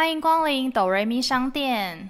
欢迎光临哆瑞咪商店。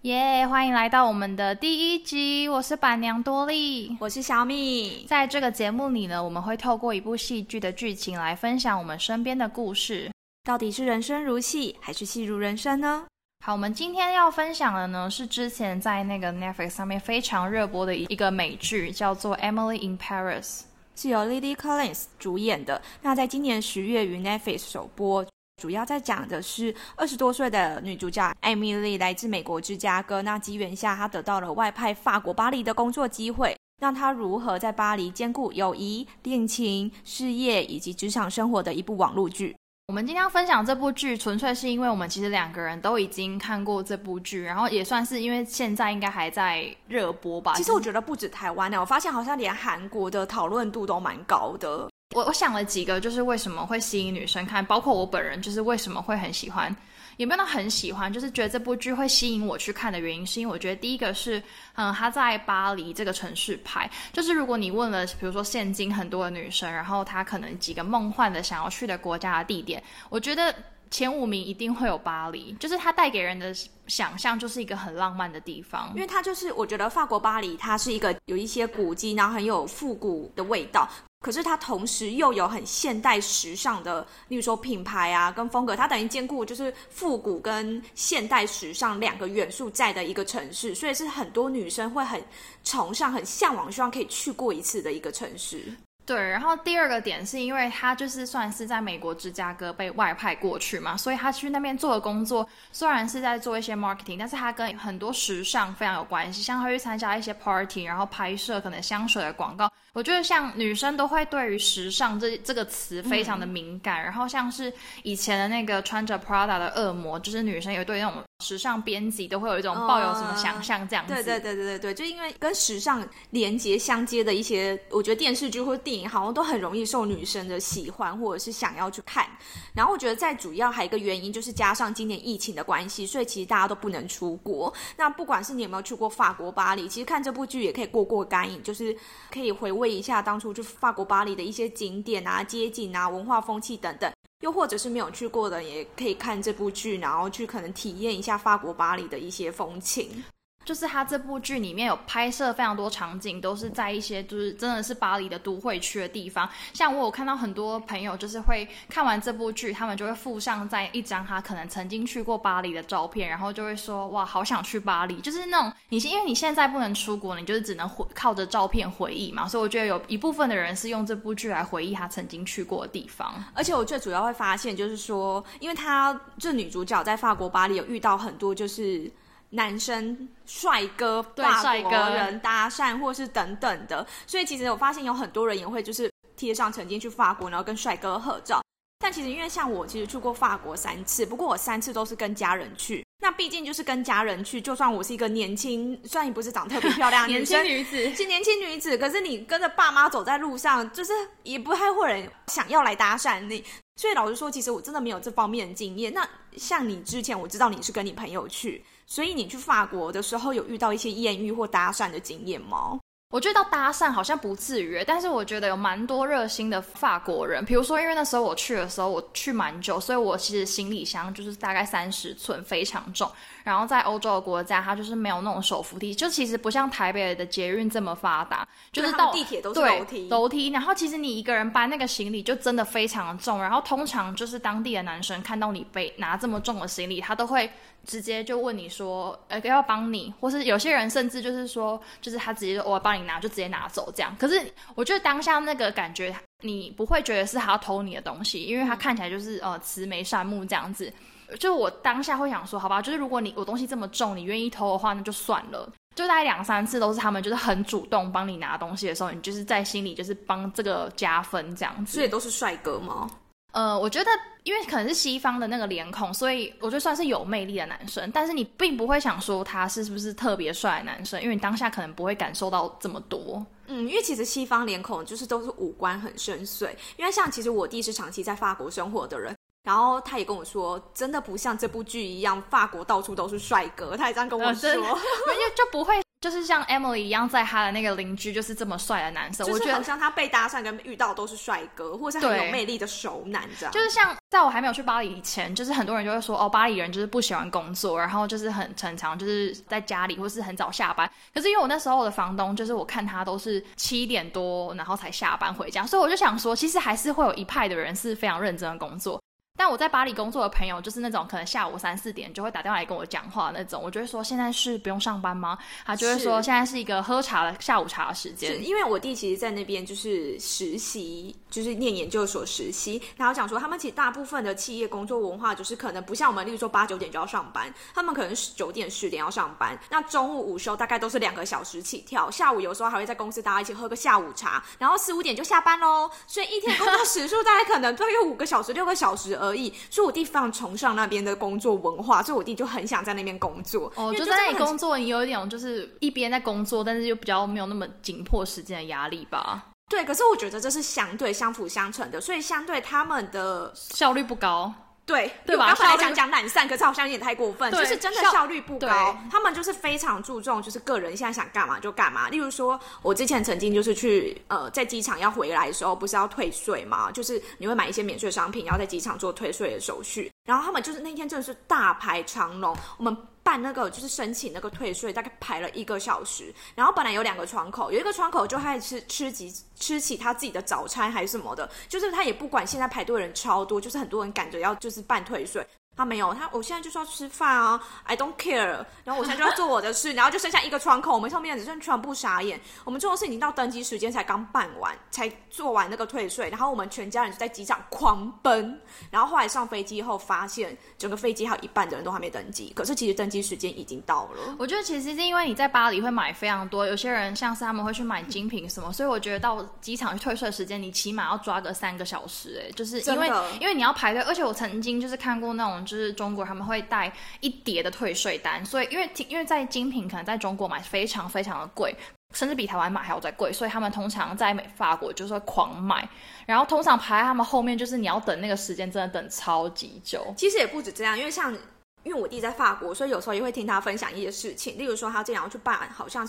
耶！欢迎来到我们的第一集，我是板娘多莉，我是小米。在这个节目里呢，我们会透过一部戏剧的剧情来分享我们身边的故事。到底是人生如戏，还是戏如人生呢？好，我们今天要分享的呢，是之前在那个 Netflix 上面非常热播的一个美剧，叫做《Emily in Paris》，是由 Lady Collins 主演的。那在今年十月于 Netflix 首播。主要在讲的是二十多岁的女主角艾米丽来自美国芝加哥，那机缘下她得到了外派法国巴黎的工作机会，让她如何在巴黎兼顾友谊、恋情、事业以及职场生活的一部网络剧。我们今天要分享这部剧，纯粹是因为我们其实两个人都已经看过这部剧，然后也算是因为现在应该还在热播吧。其实我觉得不止台湾呢，我发现好像连韩国的讨论度都蛮高的。我我想了几个，就是为什么会吸引女生看，包括我本人，就是为什么会很喜欢，也没有很喜欢，就是觉得这部剧会吸引我去看的原因，是因为我觉得第一个是，嗯，他在巴黎这个城市拍，就是如果你问了，比如说现今很多的女生，然后她可能几个梦幻的想要去的国家的地点，我觉得。前五名一定会有巴黎，就是它带给人的想象就是一个很浪漫的地方，因为它就是我觉得法国巴黎，它是一个有一些古迹，然后很有复古的味道，可是它同时又有很现代时尚的，例如说品牌啊跟风格，它等于兼顾就是复古跟现代时尚两个元素在的一个城市，所以是很多女生会很崇尚、很向往，希望可以去过一次的一个城市。对，然后第二个点是因为他就是算是在美国芝加哥被外派过去嘛，所以他去那边做的工作虽然是在做一些 marketing，但是他跟很多时尚非常有关系，像他去参加一些 party，然后拍摄可能香水的广告。我觉得像女生都会对于时尚这这个词非常的敏感，然后像是以前的那个穿着 Prada 的恶魔，就是女生有对那种时尚编辑都会有一种抱有什么想象这样子。对对对对对对，就因为跟时尚连接相接的一些，我觉得电视剧或电影好像都很容易受女生的喜欢或者是想要去看。然后我觉得再主要还有一个原因就是加上今年疫情的关系，所以其实大家都不能出国。那不管是你有没有去过法国巴黎，其实看这部剧也可以过过干瘾，就是可以回味。一下当初去法国巴黎的一些景点啊、街景啊、文化风气等等，又或者是没有去过的，也可以看这部剧，然后去可能体验一下法国巴黎的一些风情。就是他这部剧里面有拍摄非常多场景，都是在一些就是真的是巴黎的都会区的地方。像我有看到很多朋友，就是会看完这部剧，他们就会附上在一张他可能曾经去过巴黎的照片，然后就会说哇，好想去巴黎。就是那种你因为你现在不能出国，你就是只能回靠着照片回忆嘛。所以我觉得有一部分的人是用这部剧来回忆他曾经去过的地方。而且我最主要会发现，就是说，因为他这女主角在法国巴黎有遇到很多就是。男生帅哥、法国人搭讪，或是等等的，所以其实我发现有很多人也会就是贴上曾经去法国，然后跟帅哥合照。但其实因为像我，其实去过法国三次，不过我三次都是跟家人去。那毕竟就是跟家人去，就算我是一个年轻，虽然你不是长特别漂亮 年轻女子，是年轻女子，可是你跟着爸妈走在路上，就是也不太会人想要来搭讪你。所以老实说，其实我真的没有这方面的经验。那像你之前，我知道你是跟你朋友去。所以你去法国的时候有遇到一些艳遇或搭讪的经验吗？我觉得到搭讪好像不至于，但是我觉得有蛮多热心的法国人。比如说，因为那时候我去的时候，我去蛮久，所以我其实行李箱就是大概三十寸，非常重。然后在欧洲的国家，它就是没有那种手扶梯，就其实不像台北的捷运这么发达，就是到地铁都是楼梯。楼梯。然后其实你一个人搬那个行李就真的非常重。然后通常就是当地的男生看到你背拿这么重的行李，他都会直接就问你说：“呃，要帮你？”或是有些人甚至就是说，就是他直接我帮你拿，就直接拿走这样。可是我觉得当下那个感觉，你不会觉得是他要偷你的东西，因为他看起来就是呃慈眉善目这样子。就我当下会想说，好吧，就是如果你我东西这么重，你愿意偷的话，那就算了。就大概两三次都是他们，就是很主动帮你拿东西的时候，你就是在心里就是帮这个加分这样子。所以都是帅哥吗？呃，我觉得因为可能是西方的那个脸孔，所以我觉得算是有魅力的男生。但是你并不会想说他是不是特别帅的男生，因为你当下可能不会感受到这么多。嗯，因为其实西方脸孔就是都是五官很深邃。因为像其实我弟是长期在法国生活的人。然后他也跟我说，真的不像这部剧一样，法国到处都是帅哥。他也这样跟我说，因为 就不会就是像 Emily 一样，在他的那个邻居就是这么帅的男生，我觉得好像他被搭讪跟遇到都是帅哥，或者是很有魅力的熟男这样。就是像在我还没有去巴黎以前，就是很多人就会说哦，巴黎人就是不喜欢工作，然后就是很常常就是在家里或是很早下班。可是因为我那时候的房东就是我看他都是七点多然后才下班回家，所以我就想说，其实还是会有一派的人是非常认真的工作。但我在巴黎工作的朋友，就是那种可能下午三四点就会打电话来跟我讲话那种。我就会说现在是不用上班吗？他就会说现在是一个喝茶的下午茶的时间。因为我弟其实，在那边就是实习，就是念研究所实习。然后讲说，他们其实大部分的企业工作文化就是可能不像我们，例如说八九点就要上班，他们可能是九点十点要上班。那中午午休大概都是两个小时起跳，下午有时候还会在公司大家一起喝个下午茶，然后四五点就下班喽。所以一天工作时数大概可能大约五个小时、六个小时而已。所以我弟。非常崇尚那边的工作文化，所以我弟就很想在那边工作。哦，就在那里工作，你有一点就是一边在工作，但是又比较没有那么紧迫时间的压力吧？对，可是我觉得这是相对相辅相成的，所以相对他们的效率不高。对，对吧？刚本来想讲懒散，可是好像有点太过分，就是真的效率不高。他们就是非常注重，就是个人现在想干嘛就干嘛。例如说，我之前曾经就是去呃，在机场要回来的时候，不是要退税嘛？就是你会买一些免税商品，然后在机场做退税的手续。然后他们就是那天真的是大排长龙，我们办那个就是申请那个退税，大概排了一个小时。然后本来有两个窗口，有一个窗口就开始吃吃起吃起他自己的早餐还是什么的，就是他也不管现在排队人超多，就是很多人赶着要就是办退税。他没有，他我现在就是要吃饭啊，I don't care。然后我现在就要做我的事，然后就剩下一个窗口，我们上面只剩全部傻眼。我们做的事已经到登机时间才刚办完，才做完那个退税，然后我们全家人就在机场狂奔。然后后来上飞机后发现，整个飞机还有一半的人都还没登机，可是其实登机时间已经到了。我觉得其实是因为你在巴黎会买非常多，有些人像是他们会去买精品什么，所以我觉得到机场去退税时间，你起码要抓个三个小时，哎，就是因为因为你要排队，而且我曾经就是看过那种就是中国他们。会带一叠的退税单，所以因为因为在精品可能在中国买非常非常的贵，甚至比台湾买还要再贵，所以他们通常在美法国就是会狂买，然后通常排在他们后面，就是你要等那个时间真的等超级久。其实也不止这样，因为像因为我弟在法国，所以有时候也会听他分享一些事情，例如说他经常要去办，好像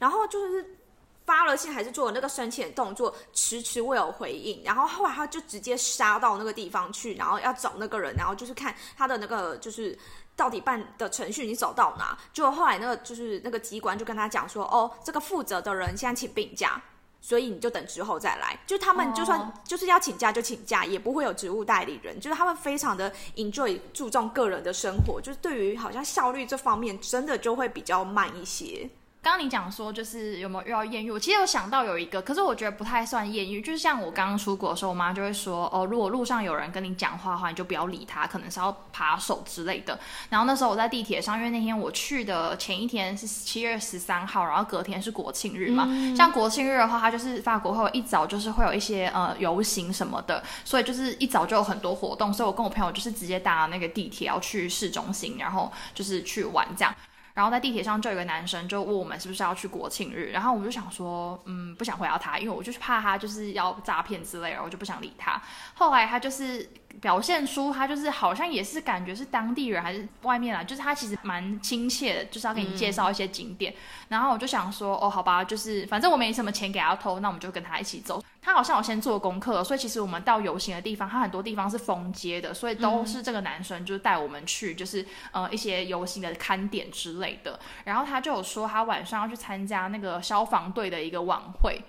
然后就是。发了信还是做了那个申请动作，迟迟未有回应，然后后来他就直接杀到那个地方去，然后要找那个人，然后就是看他的那个就是到底办的程序你走到哪。就后来那个就是那个机关就跟他讲说，哦，这个负责的人现在请病假，所以你就等之后再来。就他们就算就是要请假就请假，也不会有职务代理人，就是他们非常的 enjoy 注重个人的生活，就是对于好像效率这方面真的就会比较慢一些。刚刚你讲说就是有没有遇到艳遇，我其实有想到有一个，可是我觉得不太算艳遇。就是像我刚刚出国的时候，我妈就会说，哦，如果路上有人跟你讲话的话，你就不要理他，可能是要扒手之类的。然后那时候我在地铁上，因为那天我去的前一天是七月十三号，然后隔天是国庆日嘛。像国庆日的话，它就是法国会有一早就是会有一些呃游行什么的，所以就是一早就有很多活动。所以我跟我朋友就是直接搭那个地铁要去市中心，然后就是去玩这样。然后在地铁上就有个男生就问我们是不是要去国庆日，然后我们就想说，嗯，不想回答他，因为我就是怕他就是要诈骗之类的，我就不想理他。后来他就是表现出他就是好像也是感觉是当地人还是外面啊，就是他其实蛮亲切的，就是要给你介绍一些景点。然后我就想说，哦，好吧，就是反正我没什么钱给他偷，那我们就跟他一起走。他好像有先做功课，所以其实我们到游行的地方，他很多地方是封街的，所以都是这个男生就是带我们去，就是呃一些游行的看点之类的。然后他就有说他晚上要去参加那个消防队的一个晚会，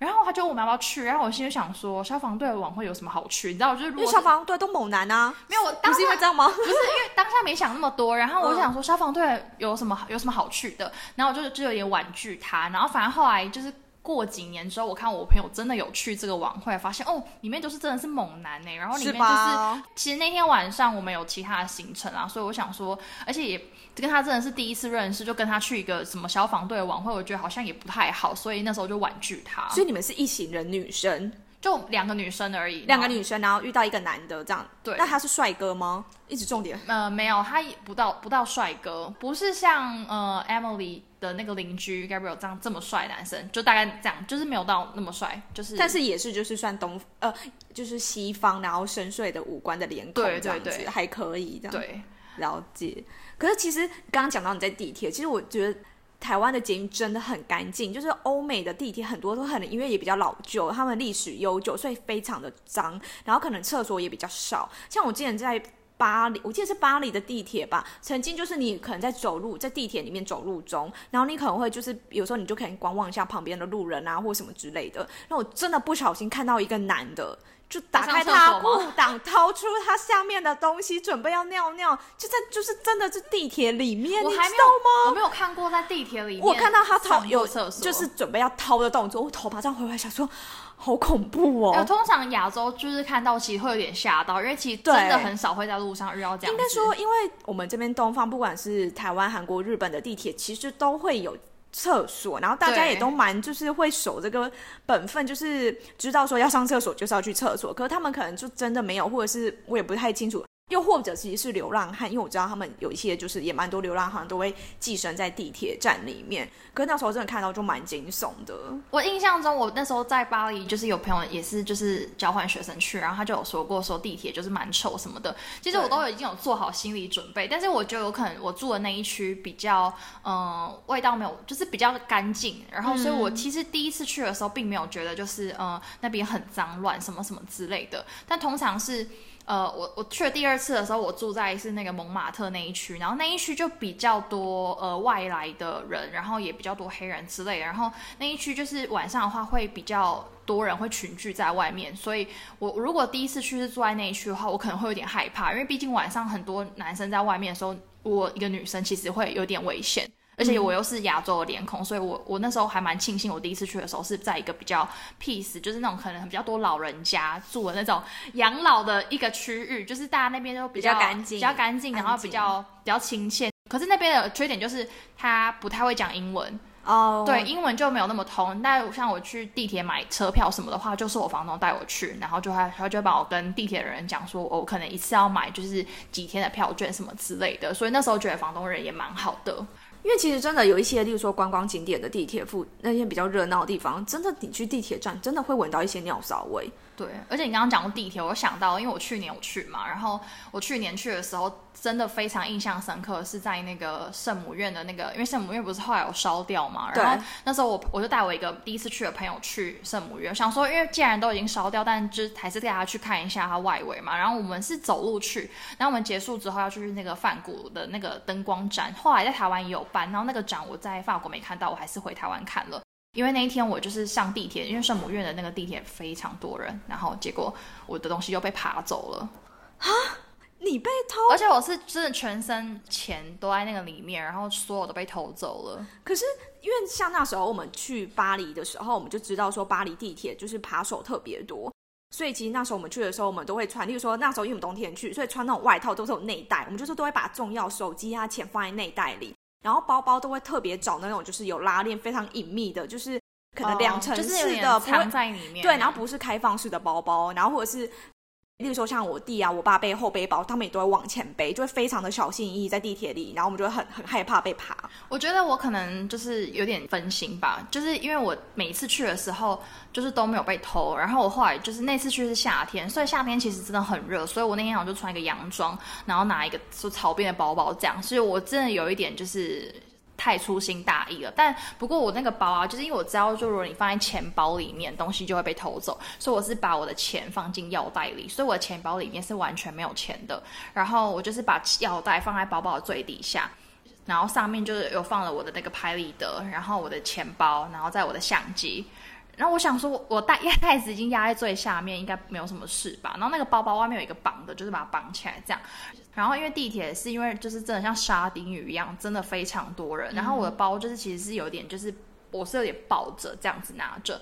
然后他就问我们要不要去，然后我心里想说消防队的晚会有什么好去？你知道，就是因为消防队都猛男啊，没有，不是因为这样吗？不是因为当下没想那么多，然后我就想说消防队有什么有什么好去的，然后我就就有点婉拒他，然后反正后来就是。过几年之后，我看我朋友真的有去这个晚会，发现哦，里面都是真的是猛男呢。然后里面就是，其实那天晚上我们有其他的行程啊，所以我想说，而且也跟他真的是第一次认识，就跟他去一个什么消防队的晚会，我觉得好像也不太好，所以那时候就婉拒他。所以你们是一行人女生，就两个女生而已，两个女生，然后遇到一个男的这样。对，那他是帅哥吗？一直重点。呃，没有，他不到不到帅哥，不是像呃 Emily。的那个邻居 Gabriel 这样这么帅男生，就大概这样，就是没有到那么帅，就是，但是也是就是算东呃，就是西方然后深邃的五官的脸孔这样子，还可以这样。对，了解。可是其实刚刚讲到你在地铁，其实我觉得台湾的捷运真的很干净，就是欧美的地铁很多都很因为也比较老旧，他们历史悠久，所以非常的脏，然后可能厕所也比较少。像我之前在巴黎，我记得是巴黎的地铁吧，曾经就是你可能在走路，在地铁里面走路中，然后你可能会就是有时候你就可以观望一下旁边的路人啊，或什么之类的。那我真的不小心看到一个男的。就打开他裤裆，掏出他下面的东西，准备要尿尿，就在就是真的是地铁里面，你知道吗？我没有看过在地铁里面，我看到他掏有就是准备要掏的动作，我头马上回来想说，好恐怖哦。通常亚洲就是看到其实会有点吓到，因为其实真的很少会在路上遇到这样。应该说，因为我们这边东方，不管是台湾、韩国、日本的地铁，其实都会有。厕所，然后大家也都蛮就是会守这个本分，就是知道说要上厕所就是要去厕所，可是他们可能就真的没有，或者是我也不太清楚。又或者其实是流浪汉，因为我知道他们有一些就是也蛮多流浪汉都会寄生在地铁站里面。可是那时候真的看到就蛮惊悚的。我印象中，我那时候在巴黎，就是有朋友也是就是交换学生去，然后他就有说过说地铁就是蛮臭什么的。其实我都已经有做好心理准备，但是我觉得有可能我住的那一区比较嗯味道没有，就是比较干净。然后所以我其实第一次去的时候并没有觉得就是嗯那边很脏乱什么什么之类的。但通常是。呃，我我去了第二次的时候，我住在是那个蒙马特那一区，然后那一区就比较多呃外来的人，然后也比较多黑人之类，然后那一区就是晚上的话会比较多人会群聚在外面，所以我如果第一次去是住在那一区的话，我可能会有点害怕，因为毕竟晚上很多男生在外面的时候，我一个女生其实会有点危险。而且我又是亚洲的脸孔，所以我我那时候还蛮庆幸，我第一次去的时候是在一个比较 peace，就是那种可能比较多老人家住的那种养老的一个区域，就是大家那边都比较干净，比较干净，然后比较比较亲切。可是那边的缺点就是他不太会讲英文哦，对，英文就没有那么通。但像我去地铁买车票什么的话，就是我房东带我去，然后就他他就帮我跟地铁的人讲说，我可能一次要买就是几天的票券什么之类的，所以那时候觉得房东人也蛮好的。因为其实真的有一些，例如说观光景点的地铁附那些比较热闹的地方，真的你去地铁站，真的会闻到一些尿骚味。对，而且你刚刚讲过地铁，我想到，因为我去年我去嘛，然后我去年去的时候，真的非常印象深刻，是在那个圣母院的那个，因为圣母院不是后来有烧掉嘛，然后那时候我我就带我一个第一次去的朋友去圣母院，想说，因为既然都已经烧掉，但就还是带他去看一下它外围嘛。然后我们是走路去，然后我们结束之后要去那个梵谷的那个灯光展，后来在台湾也有办，然后那个展我在法国没看到，我还是回台湾看了。因为那一天我就是上地铁，因为圣母院的那个地铁非常多人，然后结果我的东西又被扒走了。啊！你被偷？而且我是真的全身钱都在那个里面，然后所有都被偷走了。可是因为像那时候我们去巴黎的时候，我们就知道说巴黎地铁就是扒手特别多，所以其实那时候我们去的时候，我们都会穿，例如说那时候因为我们冬天去，所以穿那种外套都是有内袋，我们就是都会把重要手机啊钱放在内袋里。然后包包都会特别找那种就是有拉链非常隐秘的，就是可能两层式的，藏在里面。对，然后不是开放式的包包，然后或者是。例如说像我弟啊，我爸背后背包，他们也都会往前背，就会非常的小心翼翼在地铁里，然后我们就会很很害怕被扒。我觉得我可能就是有点分心吧，就是因为我每一次去的时候就是都没有被偷，然后我后来就是那次去是夏天，所以夏天其实真的很热，所以我那天我就穿一个洋装，然后拿一个就草编的包包这样，所以我真的有一点就是。太粗心大意了，但不过我那个包啊，就是因为我知道，就如果你放在钱包里面，东西就会被偷走，所以我是把我的钱放进腰带里，所以我的钱包里面是完全没有钱的。然后我就是把腰带放在包包的最底下，然后上面就是有放了我的那个拍立得，然后我的钱包，然后在我的相机。然后我想说，我带压袋子已经压在最下面，应该没有什么事吧。然后那个包包外面有一个绑的，就是把它绑起来这样。然后因为地铁是因为就是真的像沙丁鱼一样，真的非常多人。然后我的包就是其实是有点就是我是有点抱着这样子拿着。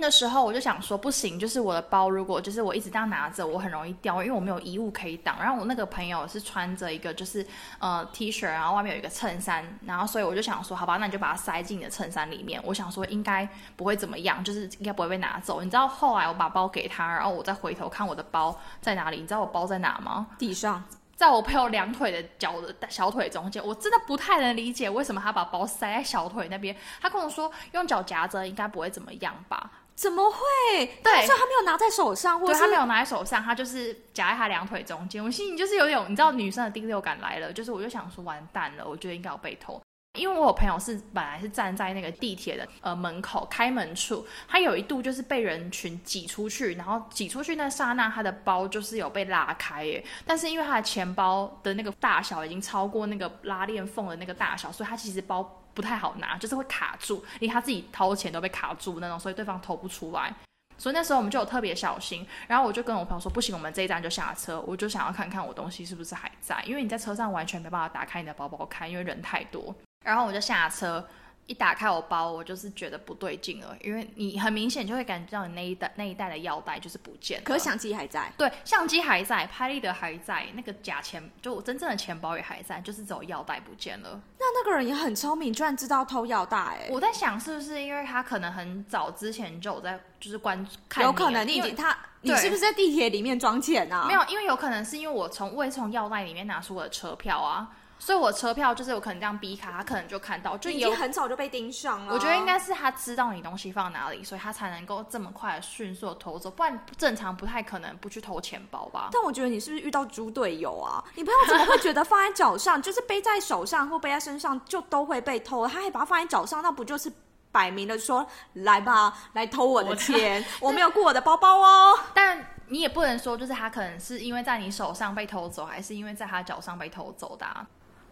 那时候我就想说，不行，就是我的包，如果就是我一直这样拿着，我很容易掉，因为我没有衣物可以挡。然后我那个朋友是穿着一个就是呃 T 恤，然后外面有一个衬衫，然后所以我就想说，好吧，那你就把它塞进你的衬衫里面。我想说应该不会怎么样，就是应该不会被拿走。你知道后来我把包给他，然后我再回头看我的包在哪里？你知道我包在哪吗？地上，在我朋友两腿的脚的小腿中间。我真的不太能理解为什么他把包塞在小腿那边。他跟我说用脚夹着应该不会怎么样吧。怎么会？对，所以他没有拿在手上，或者他没有拿在手上，他就是夹在他两腿中间。我心里就是有点，你知道女生的第六感来了，就是我就想说完蛋了，我觉得应该要被偷。因为我有朋友是本来是站在那个地铁的呃门口开门处，他有一度就是被人群挤出去，然后挤出去那刹那，他的包就是有被拉开耶。但是因为他的钱包的那个大小已经超过那个拉链缝的那个大小，所以他其实包不太好拿，就是会卡住，因为他自己掏钱都被卡住那种，所以对方偷不出来。所以那时候我们就有特别小心，然后我就跟我朋友说，不行，我们这一站就下车，我就想要看看我东西是不是还在，因为你在车上完全没办法打开你的包包看，因为人太多。然后我就下车，一打开我包，我就是觉得不对劲了，因为你很明显就会感觉到你那一袋那一袋的药袋就是不见了，可是相机还在。对，相机还在，拍立得还在，那个假钱就我真正的钱包也还在，就是只有药袋不见了。那那个人也很聪明，居然知道偷药袋、哎，我在想是不是因为他可能很早之前就有在就是关看有可能你已经他，你是不是在地铁里面装钱啊？没有，因为有可能是因为我从我也从药袋里面拿出我的车票啊，所以我车票就是有可能这样逼卡，他可能就看到，就已经很早就被盯上了。我觉得应该是他知道你东西放哪里，所以他才能够这么快的迅速地偷走，不然正常不太可能不去偷钱包吧。但我觉得你是不是遇到猪队友啊？你朋友怎么会觉得放在脚上，就是背在手上或背在身上就都会被偷？他还把它放在脚上，那不就是摆明了说来吧，来偷我的钱？我没有顾我的包包哦。但你也不能说就是他可能是因为在你手上被偷走，还是因为在他脚上被偷走的、啊。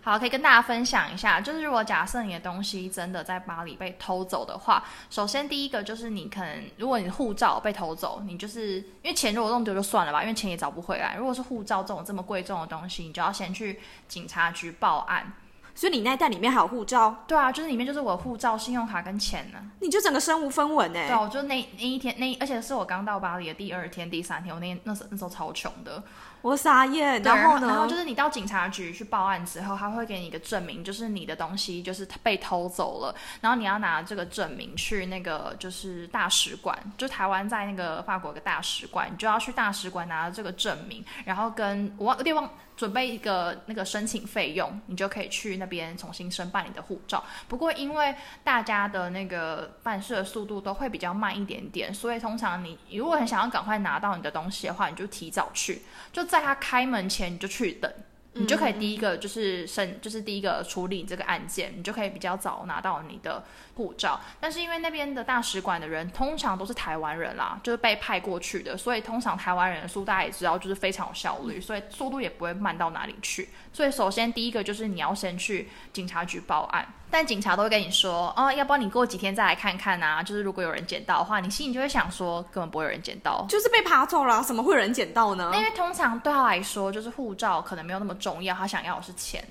好，可以跟大家分享一下，就是如果假设你的东西真的在巴黎被偷走的话，首先第一个就是你可能，如果你护照被偷走，你就是因为钱如果弄丢就算了吧，因为钱也找不回来。如果是护照这种这么贵重的东西，你就要先去警察局报案。所以你那一袋里面还有护照，对啊，就是里面就是我护照、信用卡跟钱呢。你就整个身无分文哎、对啊，我就那那一天那，而且是我刚到巴黎的第二天、第三天，我那那时候那时候超穷的。我傻眼。然后呢？然后就是你到警察局去报案之后，他会给你一个证明，就是你的东西就是被偷走了，然后你要拿这个证明去那个就是大使馆，就台湾在那个法国有个大使馆，你就要去大使馆拿这个证明，然后跟我忘有点忘。准备一个那个申请费用，你就可以去那边重新申办你的护照。不过因为大家的那个办事的速度都会比较慢一点点，所以通常你如果很想要赶快拿到你的东西的话，你就提早去，就在他开门前你就去等。你就可以第一个就是申，就是第一个处理这个案件，你就可以比较早拿到你的护照。但是因为那边的大使馆的人通常都是台湾人啦，就是被派过去的，所以通常台湾人的速大家也知道，就是非常有效率，所以速度也不会慢到哪里去。所以首先第一个就是你要先去警察局报案，但警察都会跟你说，哦，要不然你过几天再来看看啊。就是如果有人捡到的话，你心里就会想说，根本不会有人捡到。就是被扒走了，怎么会有人捡到呢因？为通常对他来说，就是护照可能没有那么重要，他想要的是钱。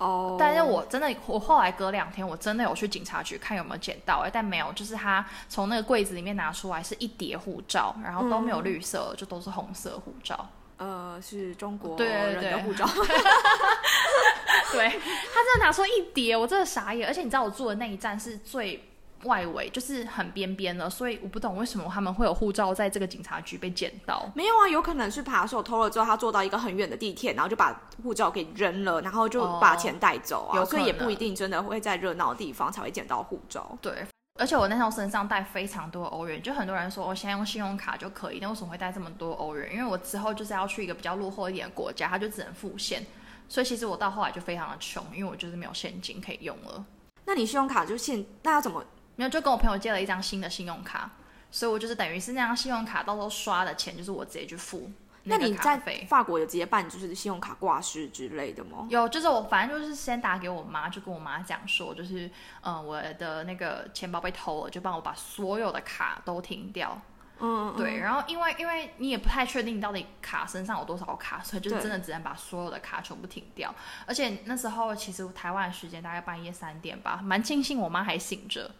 哦，但是我真的，我后来隔两天，我真的有去警察局看有没有捡到、哎，但没有，就是他从那个柜子里面拿出来是一叠护照，然后都没有绿色，就都是红色护照。呃是中国人的护照，对他真的拿出一叠，我真的傻眼。而且你知道我住的那一站是最外围，就是很边边的，所以我不懂为什么他们会有护照在这个警察局被捡到。没有啊，有可能是扒手偷了之后，他坐到一个很远的地铁，然后就把护照给扔了，然后就把钱带走啊，有以也不一定真的会在热闹的地方才会捡到护照。对，而且我那时候身上带非常多欧元，就很多人说我现在用信用卡就可以，那为什么会带这么多欧元？因为我之后就是要去一个比较落后一点的国家，它就只能付现，所以其实我到后来就非常的穷，因为我就是没有现金可以用了。那你信用卡就现，那要怎么？没有，就跟我朋友借了一张新的信用卡，所以我就是等于是那张信用卡到时候刷的钱就是我直接去付个那你在。法国有直接办就是信用卡挂失之类的吗？有，就是我反正就是先打给我妈，就跟我妈讲说，就是嗯、呃我的那个钱包被偷了，就帮我把所有的卡都停掉。嗯，对，然后因为因为你也不太确定你到底卡身上有多少卡，所以就是真的只能把所有的卡全部停掉。而且那时候其实台湾的时间大概半夜三点吧，蛮庆幸我妈还醒着。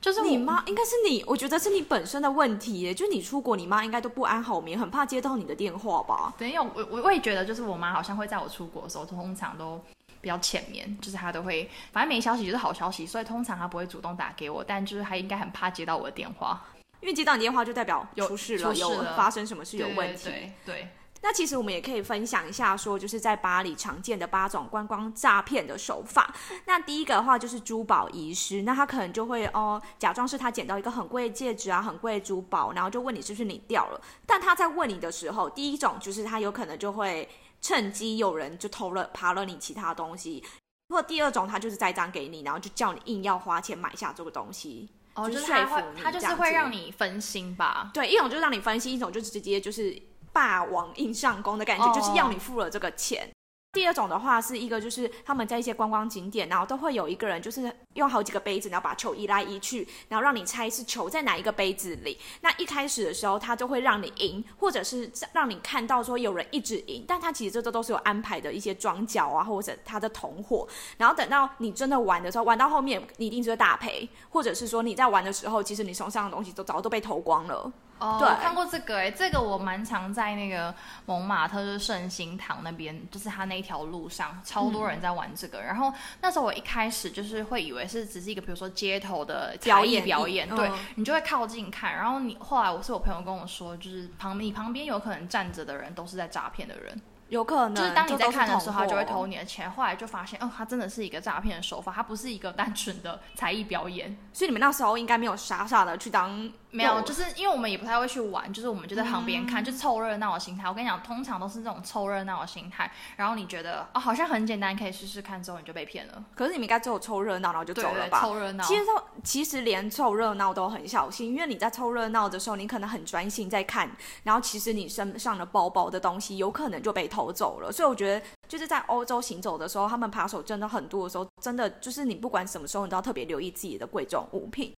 就是你妈应该是你，我觉得是你本身的问题耶。就是你出国，你妈应该都不安好眠，很怕接到你的电话吧？没有，我我我也觉得，就是我妈好像会在我出国的时候，通常都比较浅眠，就是她都会，反正没消息就是好消息，所以通常她不会主动打给我，但就是她应该很怕接到我的电话，因为接到你电话就代表有出事了，有发生什么事有对问题。对对那其实我们也可以分享一下，说就是在巴黎常见的八种观光诈骗的手法。那第一个的话就是珠宝遗失，那他可能就会哦假装是他捡到一个很贵的戒指啊，很贵的珠宝，然后就问你是不是你掉了。但他在问你的时候，第一种就是他有可能就会趁机有人就偷了扒了你其他东西。或第二种，他就是栽赃给你，然后就叫你硬要花钱买下这个东西。哦，就就是他会他就是会让你分心吧。对，一种就是让你分心，一种就是直接就是霸王硬上弓的感觉，哦就是要你付了这个钱。第二种的话是一个，就是他们在一些观光景点，然后都会有一个人，就是用好几个杯子，然后把球移来移去，然后让你猜是球在哪一个杯子里。那一开始的时候，他就会让你赢，或者是让你看到说有人一直赢，但他其实这都都是有安排的一些庄脚啊，或者他的同伙。然后等到你真的玩的时候，玩到后面你一定是会大赔，或者是说你在玩的时候，其实你手上的东西都早都被偷光了。哦，看过这个哎、这个我蛮常在那个蒙马特，就是圣心堂那边，就是他那一条路上，超多人在玩这个。然后那时候我一开始就是会以为是只是一个，比如说街头的表演表演，嗯对你就会靠近看。然后你后来我是我朋友跟我说，就是旁你旁边有可能站着的人都是在诈骗的人。有可能，就是当你在看的时候，他就会偷你的钱。后来就发现，嗯，他真的是一个诈骗的手法，他不是一个单纯的才艺表演。所以你们那时候应该没有傻傻的去当没有，就是因为我们也不太会去玩，就是我们就在旁边嗯看，就凑热闹的心态。我跟你讲，通常都是这种凑热闹的心态。然后你觉得哦，好像很简单，可以试试看，之后你就被骗了。可是你们应该只有凑热闹，然后就走了吧？凑热闹。其实都其实连凑热闹都很小心，因为你在凑热闹的时候，你可能很专心在看，然后其实你身上的包包的东西有可能就被偷走了。所以我觉得就是在欧洲行走的时候，他们扒手真的很多的时候，真的就是你不管什么时候，你都要特别留意自己的贵重物品。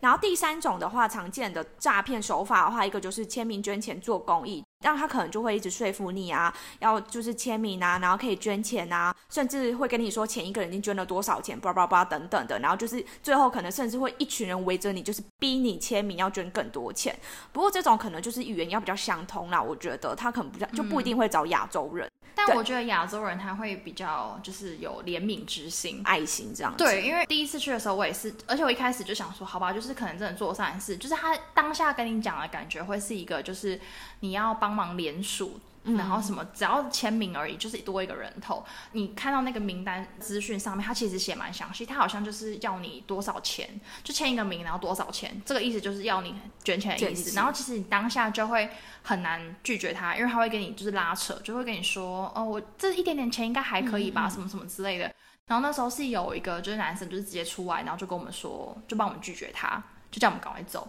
然后第三种的话，常见的诈骗手法的话，一个就是签名捐钱做公益，让他可能就会一直说服你啊，要就是签名啊，然后可以捐钱啊，甚至会跟你说前一个人已经捐了多少钱，叭叭叭等等的，然后就是最后可能甚至会一群人围着你，就是逼你签名要捐更多钱。不过这种可能就是语言要比较相通啦，我觉得他可能不就不一定会找亚洲人、对但我觉得亚洲人他会比较就是有怜悯之心。爱心这样子。对，因为第一次去的时候，我也是，而且我一开始就想说，好吧，就是可能真的做善事，就是他当下跟你讲的感觉会是一个，就是你要帮忙联署。然后什么，只要签名而已，就是多一个人头。你看到那个名单资讯上面，它其实写蛮详细，它好像就是要你多少钱，就签一个名，然后多少钱，这个意思就是要你捐钱的意思。然后其实你当下就会很难拒绝他，因为他会跟你就是拉扯，就会跟你说，哦，我这一点点钱应该还可以吧，什么什么之类的。然后那时候是有一个就是男生就是直接出来，然后就跟我们说，就帮我们拒绝他，就叫我们赶快走。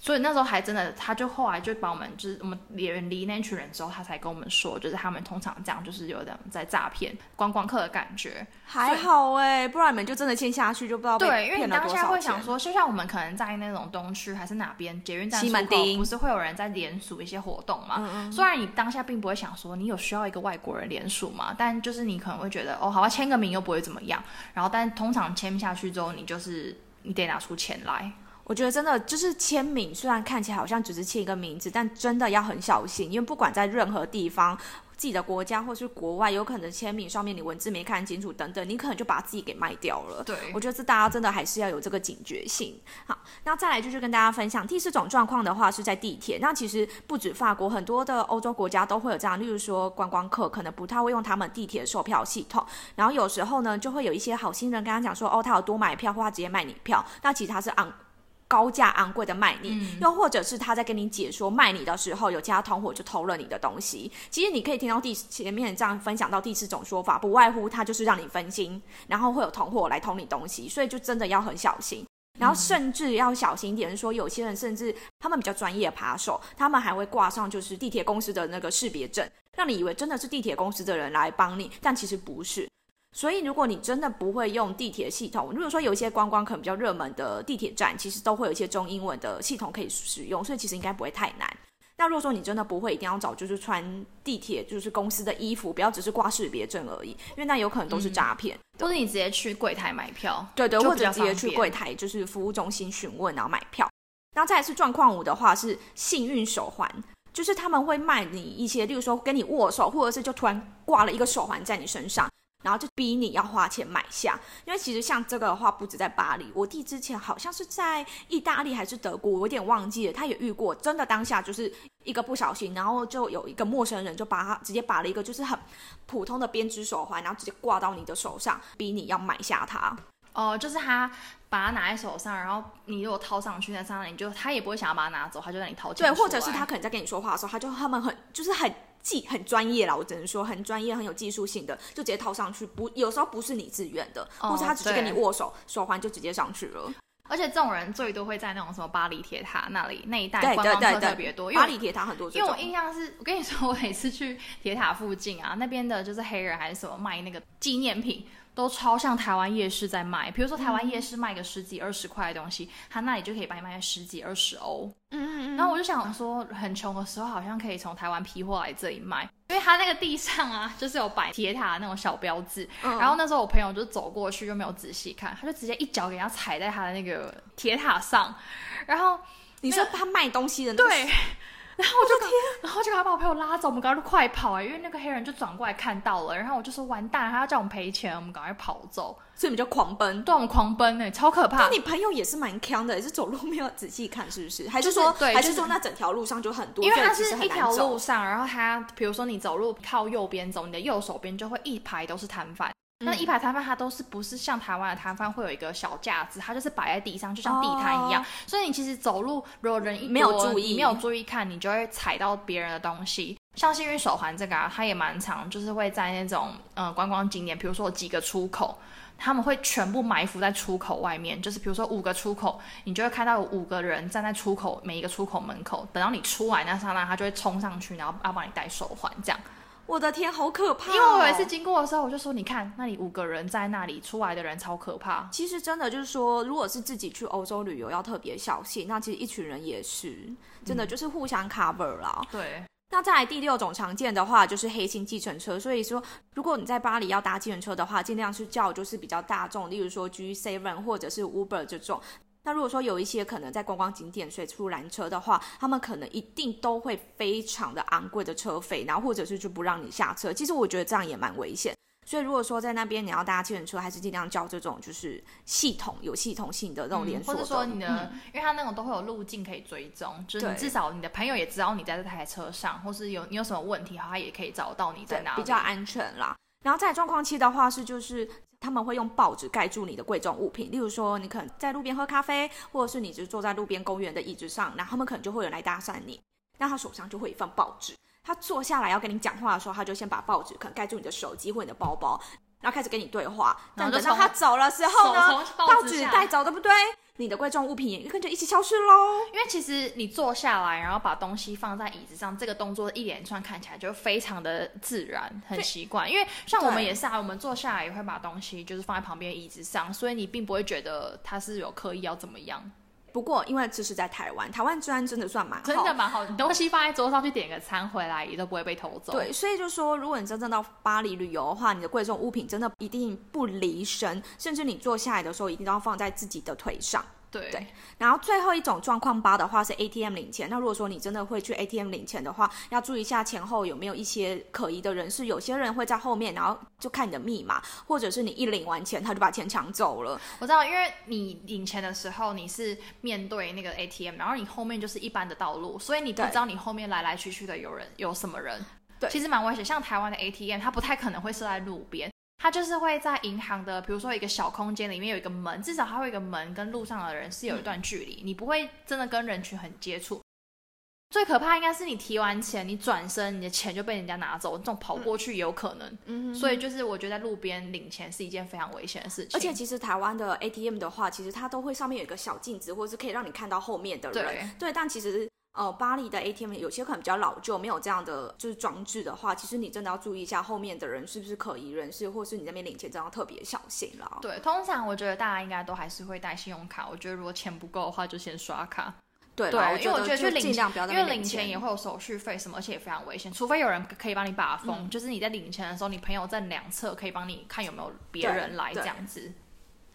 所以那时候还真的，他就后来就把我们就是我们远离那群人之后，他才跟我们说，就是他们通常这样，就是有点在诈骗观光客的感觉。还好哎、不然你们就真的签下去，就不知道被对，因为你当下。会想说，就像我们可能在那种东区还是哪边捷运站西门出口町不是会有人在联署一些活动嘛？嗯虽然你当下并不会想说你有需要一个外国人联署嘛，但就是你可能会觉得哦，好吧，签个名又不会怎么样。然后，但通常签下去之后，你就是你得拿出钱来。我觉得真的就是签名，虽然看起来好像只是签一个名字，但真的要很小心，因为不管在任何地方，自己的国家或是国外，有可能签名上面你文字没看清楚等等，你可能就把自己给卖掉了。对我觉得这大家真的还是要有这个警觉性。好，那再来就是跟大家分享第四种状况的话是在地铁。那其实不止法国，很多的欧洲国家都会有这样，例如说观光客可能不太会用他们地铁售票系统，然后有时候呢就会有一些好心人跟他讲说，哦，他有多买票，或他直接卖你票，那其实他是昂。高价昂贵的卖你，又或者是他在跟你解说卖你的时候，有加同伙就偷了你的东西。其实你可以听到第前面这样分享到第四种说法，不外乎他就是让你分心，然后会有同伙来偷你东西，所以就真的要很小心。然后甚至要小心一点，说有些人甚至他们比较专业的扒手，他们还会挂上就是地铁公司的那个识别证，让你以为真的是地铁公司的人来帮你，但其实不是。所以，如果你真的不会用地铁系统，如果说有一些观光可能比较热门的地铁站，其实都会有一些中英文的系统可以使用，所以其实应该不会太难。那如果说你真的不会，一定要找就是穿地铁就是公司的衣服，不要只是挂识别证而已，因为那有可能都是诈骗。或者你直接去柜台买票，对对，或者直接去柜台就是服务中心询问，然后买票。然后再来是状况五的话是幸运手环，就是他们会卖你一些，例如说跟你握手，或者是就突然挂了一个手环在你身上。然后就逼你要花钱买下，因为其实像这个的话，不止在巴黎，我弟之前好像是在意大利还是德国，我有点忘记了，他也遇过，真的当下就是一个不小心，然后就有一个陌生人就把他直接把了一个就是很普通的编织手环，然后直接挂到你的手上，逼你要买下它。哦，就是他把它拿在手上，然后你如果套上去，那上面你就他也不会想要把它拿走，他就让你掏钱对，或者是他可能在跟你说话的时候，他就他们很就是很技很专业啦，我只能说很专业、很有技术性的，就直接套上去。不，有时候不是你自愿的，哦或是他只是跟你握手，手环就直接上去了。而且这种人最多会在那种什么巴黎铁塔那里那一带对观光客特别多，因为巴黎铁塔很多因为我。印象是，我跟你说，我每次去铁塔附近啊，那边的就是黑人还是什么卖那个纪念品，都超像台湾夜市在卖。比如说台湾夜市卖个十几二十块的东西，他那里就可以把你卖十几二十欧。嗯嗯嗯。然后我就想说，很穷的时候好像可以从台湾批货来这里卖，因为他那个地上啊，就是有摆铁塔的那种小标志。嗯然后那时候我朋友就走过去，就没有仔细看，他就直接一脚给他踩在他的那个铁塔上，然后你说他卖东西的那对，然后我就赶，然后就赶快把我朋友拉走，我们赶快就快跑哎、因为那个黑人就转过来看到了，然后我就说完蛋，他要叫我们赔钱，我们赶快跑走，所以你们就狂奔。对，我们狂奔哎、超可怕那。你朋友也是蛮强的，也是走路没有仔细看，是不是？还是就是说，对还是说那整条路上就很多，因为它是一条路上，然后他，比如说你走路靠右边走，你的右手边就会一排都是摊贩。那嗯一排摊贩它都是不是像台湾的摊贩会有一个小架子，它就是摆在地上，就像地摊一样。哦所以你其实走路，如果人一多没有注意你没有注意看，你就会踩到别人的东西。像幸运手环这个啊，它也蛮长，就是会在那种呃观光景点，比如说有几个出口，他们会全部埋伏在出口外面，就是比如说五个出口，你就会看到有五个人站在出口每一个出口门口，等到你出来那刹那，他就会冲上去，然后要帮你戴手环这样。我的天，好可怕、哦！因为我有一次经过的时候，我就说，你看那里五个人在那里，出来的人超可怕。其实真的就是说，如果是自己去欧洲旅游，要特别小心。那其实一群人也是，真的就是互相 cover 啦。对，那再来第六种常见的话，就是黑心计程车。所以说，如果你在巴黎要搭计程车的话，尽量是叫就是比较大众，例如说 G Seven 或者是 Uber 这种。那如果说有一些可能在观光景点随处拦车的话，他们可能一定都会非常的昂贵的车费，然后或者是就不让你下车。其实我觉得这样也蛮危险。所以如果说在那边你要搭计程车，还是尽量叫这种就是系统有系统性的这种连锁，嗯或者说你的，嗯因为它那种都会有路径可以追踪，就是你至少你的朋友也知道你在这台车上，或是有你有什么问题，他也可以找到你在哪里。比较安全啦。然后在状况期的话是就是。他们会用报纸盖住你的贵重物品，例如说你可能在路边喝咖啡，或者是你只是坐在路边公园的椅子上，然后他们可能就会有人来搭讪你，那他手上就会有一份报纸，他坐下来要跟你讲话的时候，他就先把报纸可能盖住你的手机或你的包包，然后开始跟你对话，但等到他走了时候呢，报纸带走，对不对？你的贵重物品也跟着一起消失喽。因为其实你坐下来，然后把东西放在椅子上，这个动作一连串看起来就非常的自然，很奇怪。因为像我们也是啊，我们坐下来也会把东西就是放在旁边椅子上，所以你并不会觉得它是有刻意要怎么样。不过因为这是在台湾，台湾治安真的算蛮好，真的蛮好，你东西放在桌上去点个餐回来也都不会被偷走。对，所以就说，如果你真正到巴黎旅游的话，你的贵重物品真的一定不离身，甚至你坐下来的时候，一定都要放在自己的腿上。对对然后最后一种状况八的话是 ATM 领钱。那如果说你真的会去 ATM 领钱的话，要注意一下前后有没有一些可疑的人士。有些人会在后面，然后就看你的密码，或者是你一领完钱他就把钱抢走了。我知道，因为你领钱的时候你是面对那个 ATM，然后你后面就是一般的道路，所以你不知道你后面来来去去的有人有什么人。对其实蛮危险。像台湾的 ATM，它不太可能会设在路边。它就是会在银行的，比如说一个小空间里面有一个门，至少它会有一个门跟路上的人是有一段距离，你不会真的跟人群很接触。最可怕应该是你提完钱，你转身，你的钱就被人家拿走，这种跑过去也有可能。嗯所以就是我觉得在路边领钱是一件非常危险的事情。而且其实台湾的 ATM 的话，其实它都会上面有一个小镜子，或者是可以让你看到后面的人。对但其实呃，巴黎的 ATM 有些可能比较老旧，没有这样的就是装置的话，其实你真的要注意一下后面的人是不是可疑人士，或是你那边领钱真的要特别小心啦。对，通常我觉得大家应该都还是会带信用卡。我觉得如果钱不够的话，就先刷卡。对，对，因为我觉得去领尽量不要在因为领钱也会有手续费什么，而且也非常危险。除非有人可以帮你把风，嗯就是你在领钱的时候，你朋友在两侧可以帮你看有没有别人来这样子。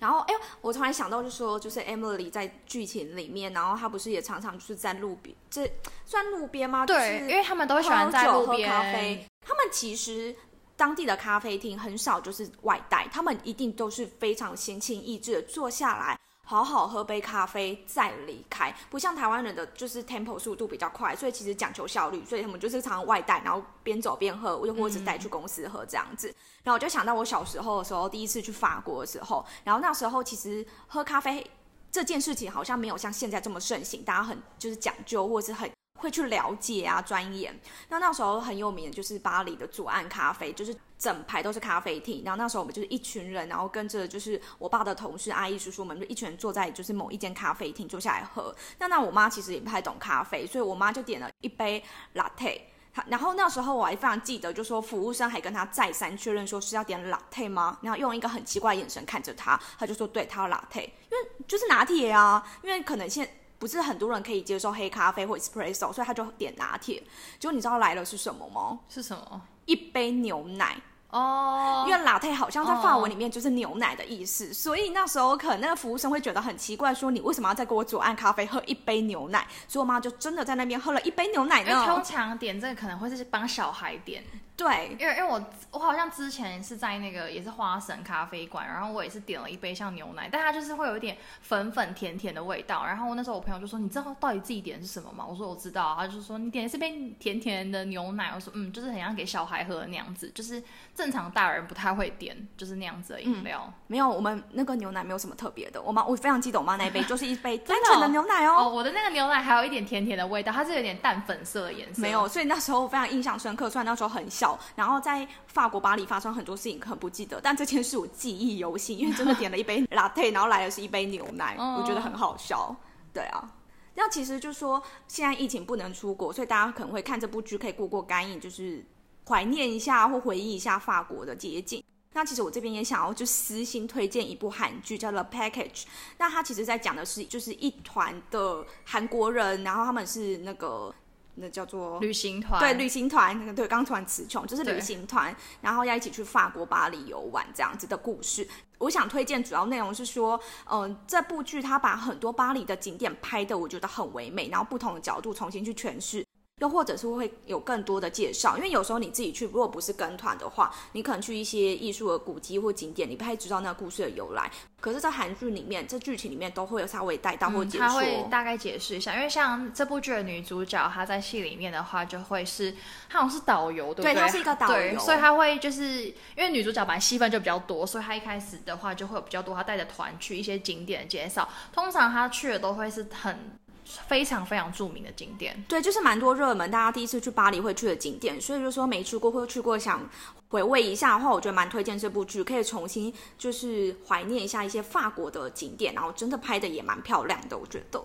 然后，哎，我突然想到，就说就是 Emily 在剧情里面，然后她不是也常常就是在路边，这算路边吗？对，就是因为他们都喜欢在路边喝咖啡。他们其实当地的咖啡厅很少就是外带，他们一定都是非常闲情逸致的坐下来。好好喝杯咖啡再离开，不像台湾人的就是 tempo 速度比较快，所以其实讲求效率，所以他们就是常常外带，然后边走边喝，又或者带去公司喝这样子。然后我就想到我小时候的时候，第一次去法国的时候，然后那时候其实喝咖啡这件事情好像没有像现在这么盛行，大家很就是讲究或是很会去了解啊、钻研。那那时候很有名的就是巴黎的左岸咖啡，就是整排都是咖啡厅。然后那时候我们就是一群人，然后跟着就是我爸的同事、阿姨、叔叔们，就一群人坐在就是某一间咖啡厅坐下来喝。那那我妈其实也不太懂咖啡，所以我妈就点了一杯 latte。然后那时候我还非常记得，就说服务生还跟他再三确认说是要点 latte 吗？然后用一个很奇怪的眼神看着他，他就说对他要 latte，因为就是拿铁啊，因为可能现不是很多人可以接受黑咖啡或 espresso，所以他就点拿铁。结果你知道来了是什么吗？是什么？一杯牛奶。哦，因为 latte 好像在法文里面就是牛奶的意思，所以那时候可能那个服务生会觉得很奇怪，说你为什么要再给我左岸咖啡喝一杯牛奶？所以我妈就真的在那边喝了一杯牛奶呢。通常点这个可能会是帮小孩点。对，因为因为我我好像之前是在那个也是花神咖啡馆，然后我也是点了一杯像牛奶，但它就是会有一点粉粉甜甜的味道。然后那时候我朋友就说：“你知道到底自己点是什么吗？”我说：“我知道。”他就说：“你点的是杯甜甜的牛奶。”我说：“嗯，就是很像给小孩喝的那样子，就是正常大人不太会点，就是那样子的饮料。”没有，我们那个牛奶没有什么特别的。我妈我非常记得我妈那一杯 就是一杯单纯的牛奶哦。哦，我的那个牛奶还有一点甜甜的味道，它是有点淡粉色的颜色。没有，所以那时候我非常印象深刻。虽然那时候很小，然后在。法国巴黎发生很多事情，可能不记得，但这件事我记忆犹新，因为真的点了一杯 latte，然后来的是一杯牛奶，我觉得很好笑。对啊，那其实就说现在疫情不能出国，所以大家可能会看这部剧，可以过过干瘾，就是怀念一下或回忆一下法国的街景。那其实我这边也想要就私心推荐一部韩剧，叫做《Package》。那它其实在讲的是，就是一团的韩国人，然后他们是那个。那叫做旅行团，对旅行团，那个对，刚突然词穷，就是旅行团，然后要一起去法国巴黎游玩这样子的故事。我想推荐主要内容是说，嗯，这部剧它把很多巴黎的景点拍的我觉得很唯美，然后不同的角度重新去诠释。又或者是会有更多的介绍，因为有时候你自己去，如果不是跟团的话，你可能去一些艺术的古迹或景点，你不太知道那个故事的由来。可是，在韩剧里面，这剧情里面都会有稍微带到或解说，他会大概解释一下。因为像这部剧的女主角，她在戏里面的话，就会是她好像是导游，对不对？对，她是一个导游，所以她会就是因为女主角本来戏份就比较多，所以她一开始的话就会有比较多，她带着团去一些景点介绍。通常她去的都会是很。非常非常著名的景点，对，就是蛮多热门，大家第一次去巴黎会去的景点。所以就说没去过或者去过，想回味一下的话，我觉得蛮推荐这部剧，可以重新就是怀念一下一些法国的景点，然后真的拍的也蛮漂亮的，我觉得。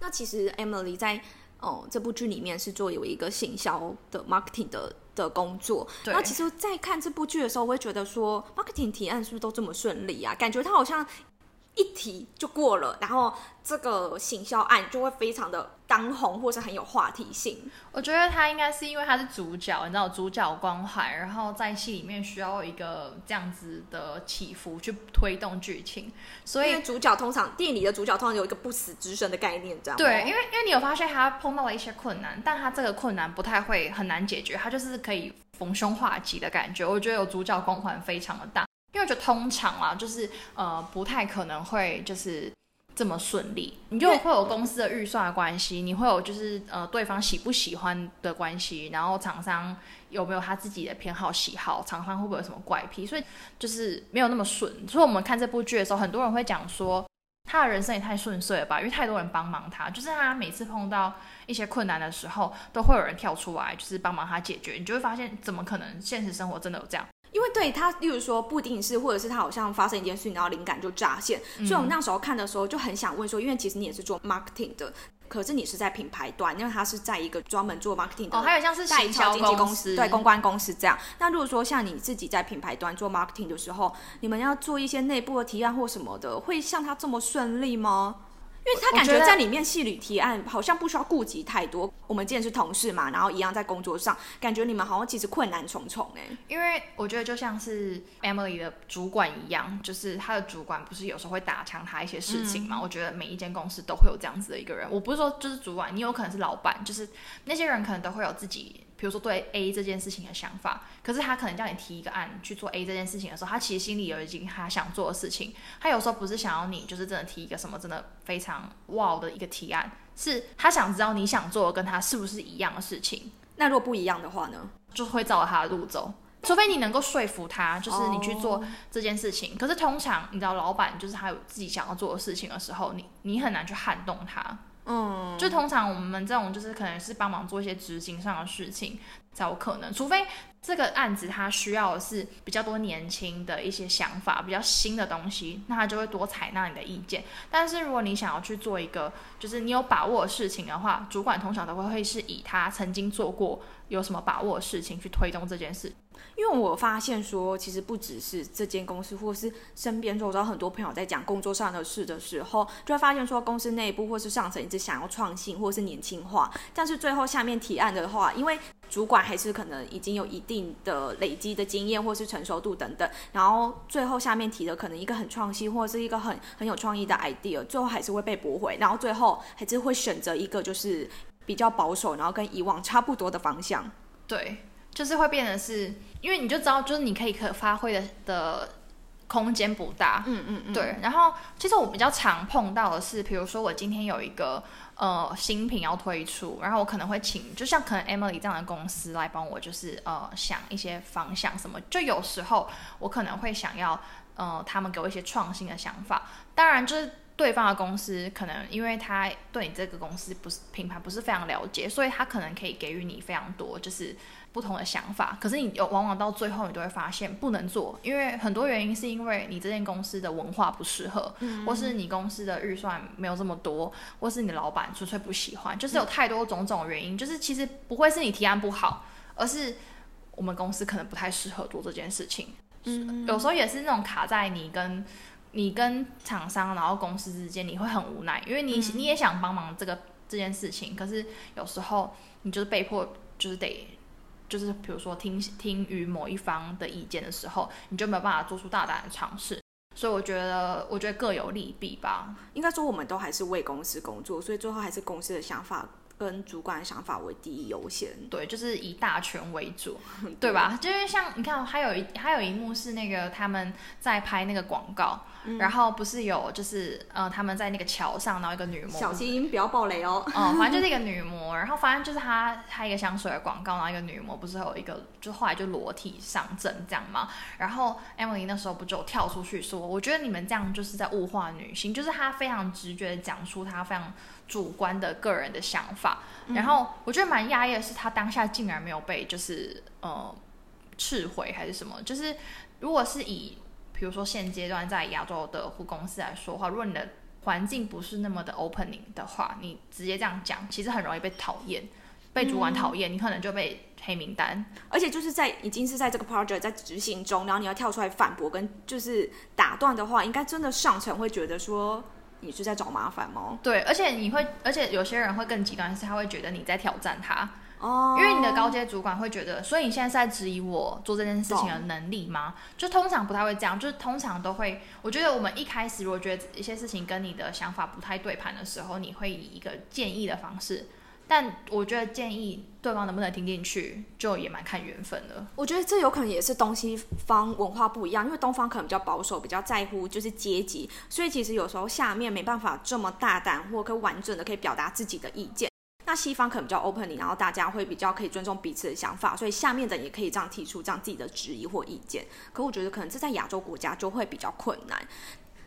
那其实 Emily 在哦这部剧里面是做有一个行销的 marketing 的的工作。那其实，在看这部剧的时候，我会觉得说 marketing 提案是不是都这么顺利啊？感觉他好像。一提就过了，然后这个行销案就会非常的当红，或是很有话题性。我觉得他应该是因为他是主角，你知道主角光环，然后在戏里面需要一个这样子的起伏去推动剧情，所以主角通常电影里的主角通常有一个不死之身的概念，这样对，因为因为你有发现他碰到了一些困难，但他这个困难不太会很难解决，他就是可以逢凶化吉的感觉。我觉得有主角光环非常的大。因为就通常啊，就是呃，不太可能会就是这么顺利。你就会有公司的预算的关系，你会有就是呃，对方喜不喜欢的关系，然后厂商有没有他自己的偏好喜好，厂商会不会有什么怪癖，所以就是没有那么顺。所以我们看这部剧的时候，很多人会讲说，他的人生也太顺遂了吧？因为太多人帮忙他，就是他每次碰到一些困难的时候，都会有人跳出来，就是帮忙他解决。你就会发现，怎么可能现实生活真的有这样？因为对他，例如说不一定是，或者是他好像发生一件事情，然后灵感就乍现。所以我们那时候看的时候就很想问说，因为其实你也是做 marketing 的，可是你是在品牌端，因为他是在一个专门做 marketing 的，哦，还有像是代销经纪公司，对，公关公司这样。那如果说像你自己在品牌端做 marketing 的时候，你们要做一些内部的提案或什么的，会像他这么顺利吗？因为他感觉在里面戏里提案好像不需要顾及太多。我们既然是同事嘛，然后一样在工作上，感觉你们好像其实困难重重哎。因为我觉得就像是 Emily 的主管一样，就是他的主管不是有时候会打枪他一些事情嘛。我觉得每一间公司都会有这样子的一个人。我不是说就是主管，你有可能是老板，就是那些人可能都会有自己。比如说对 A 这件事情的想法，可是他可能叫你提一个案去做 A 这件事情的时候，他其实心里有已经他想做的事情。他有时候不是想要你就是真的提一个什么真的非常哇的一个提案，是他想知道你想做的跟他是不是一样的事情。那如果不一样的话呢，就会照他的路走，除非你能够说服他，就是你去做这件事情。可是通常你知道，老板就是他有自己想要做的事情的时候，你你很难去撼动他。嗯，就通常我们这种就是可能是帮忙做一些执行上的事情才有可能，除非这个案子它需要的是比较多年轻的一些想法，比较新的东西，那他就会多采纳你的意见。但是如果你想要去做一个就是你有把握的事情的话，主管通常都会会是以他曾经做过有什么把握的事情去推动这件事。因为我发现说，其实不只是这间公司，或是身边周遭很多朋友在讲工作上的事的时候，就会发现说，公司内部或是上层一直想要创新或是年轻化，但是最后下面提案的话，因为主管还是可能已经有一定的累积的经验或是成熟度等等，然后最后下面提的可能一个很创新或者是一个很很有创意的 idea，最后还是会被驳回，然后最后还是会选择一个就是比较保守，然后跟以往差不多的方向。对。就是会变得是，因为你就知道，就是你可以可发挥的的空间不大，嗯嗯嗯，对。然后其实我比较常碰到的是，比如说我今天有一个呃新品要推出，然后我可能会请，就像可能 Emily 这样的公司来帮我，就是呃想一些方向什么。就有时候我可能会想要呃他们给我一些创新的想法，当然就是对方的公司可能因为他对你这个公司不是品牌不是非常了解，所以他可能可以给予你非常多就是。不同的想法，可是你有往往到最后，你都会发现不能做，因为很多原因是因为你这间公司的文化不适合，或是你公司的预算没有这么多，或是你老板纯粹不喜欢，就是有太多种种原因。就是其实不会是你提案不好，而是我们公司可能不太适合做这件事情。嗯，有时候也是那种卡在你跟你跟厂商，然后公司之间，你会很无奈，因为你你也想帮忙这个这件事情，可是有时候你就是被迫就是得。就是比如说听听于某一方的意见的时候，你就没有办法做出大胆的尝试。所以我觉得，我觉得各有利弊吧。应该说，我们都还是为公司工作，所以最后还是公司的想法跟主管的想法为第一优先。对，就是以大权为主，对吧？就是像你看，还有一还有一幕是那个他们在拍那个广告。然后不是有就是呃他们在那个桥上，然后一个女模，小心不要暴雷哦。嗯，反正就是一个女模，然后反正就是她拍一个香水的广告，然后一个女模不是有一个，就后来就裸体上阵这样嘛。然后 Emily 那时候不就跳出去说，我觉得你们这样就是在物化女性，就是她非常直觉的讲出她非常主观的个人的想法。然后我觉得蛮讶异的是，他当下竟然没有被就是呃斥回还是什么，就是如果是以。比如说现阶段在亚洲的护公司来说话，如果你的环境不是那么的 opening 的话，你直接这样讲，其实很容易被讨厌，被主管讨厌，你可能就被黑名单。而且就是在已经是在这个 project 在执行中，然后你要跳出来反驳跟就是打断的话，应该真的上层会觉得说你是在找麻烦吗？对，而且你会，而且有些人会更极端，是他会觉得你在挑战他。哦，因为你的高阶主管会觉得，所以你现在是在质疑我做这件事情的能力吗？就通常不太会这样，就是通常都会。我觉得我们一开始如果觉得一些事情跟你的想法不太对盘的时候，你会以一个建议的方式。但我觉得建议对方能不能听进去，就也蛮看缘分的。我觉得这有可能也是东西方文化不一样，因为东方可能比较保守，比较在乎就是阶级，所以其实有时候下面没办法这么大胆或可完整的可以表达自己的意见。那西方可能比较 open，然后大家会比较可以尊重彼此的想法，所以下面的也可以这样提出这样自己的质疑或意见。可我觉得可能这在亚洲国家就会比较困难，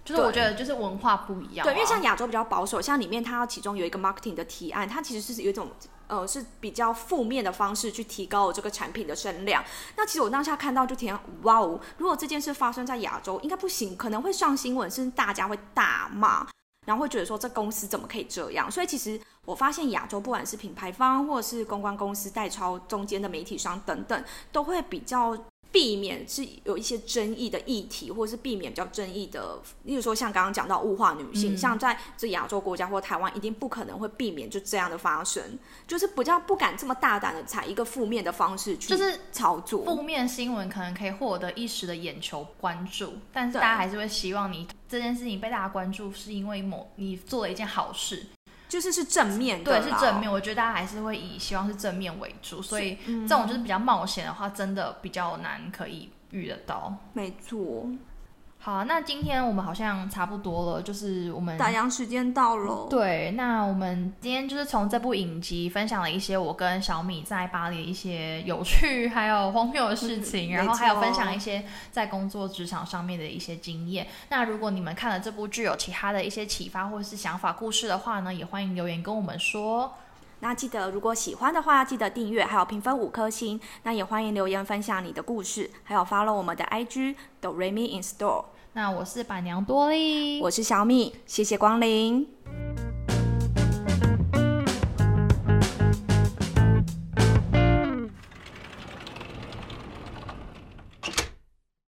就是我觉得就是文化不一样。对，因为像亚洲比较保守，像里面它其中有一个 marketing 的提案，它其实是有一种呃是比较负面的方式去提高我这个产品的声量。那其实我当下看到就挺哇哦，如果这件事发生在亚洲，应该不行，可能会上新闻，甚至大家会大骂。然后会觉得说这公司怎么可以这样？所以其实我发现亚洲不管是品牌方或者是公关公司代抄中间的媒体商等等，都会比较。避免是有一些争议的议题，或者是避免比较争议的，例如说像刚刚讲到物化女性，像在这亚洲国家或台湾，一定不可能会避免就这样的发生，就是比较不敢这么大胆的采一个负面的方式去就是炒作。负面新闻可能可以获得一时的眼球关注，但是大家还是会希望你这件事情被大家关注，是因为某你做了一件好事。就是是正面的，对，是正面。我觉得大家还是会以希望是正面为主，所以这种就是比较冒险的话，真的比较难可以遇得到。没错。好，那今天我们好像差不多了，就是我们打烊时间到了。对，那我们今天就是从这部影集分享了一些我跟小米在巴黎的 一些有趣还有荒谬的事情，然后还有分享一些在工作职场上面的一些经验。那如果你们看了这部剧有其他的一些启发或者是想法、故事的话呢，也欢迎留言跟我们说。那记得如果喜欢的话，记得订阅，还有评分五颗星。那也欢迎留言分享你的故事，还有 follow 我们的 IG Do Re Mi In Store。那我是板娘多莉，我是小米，谢谢光临。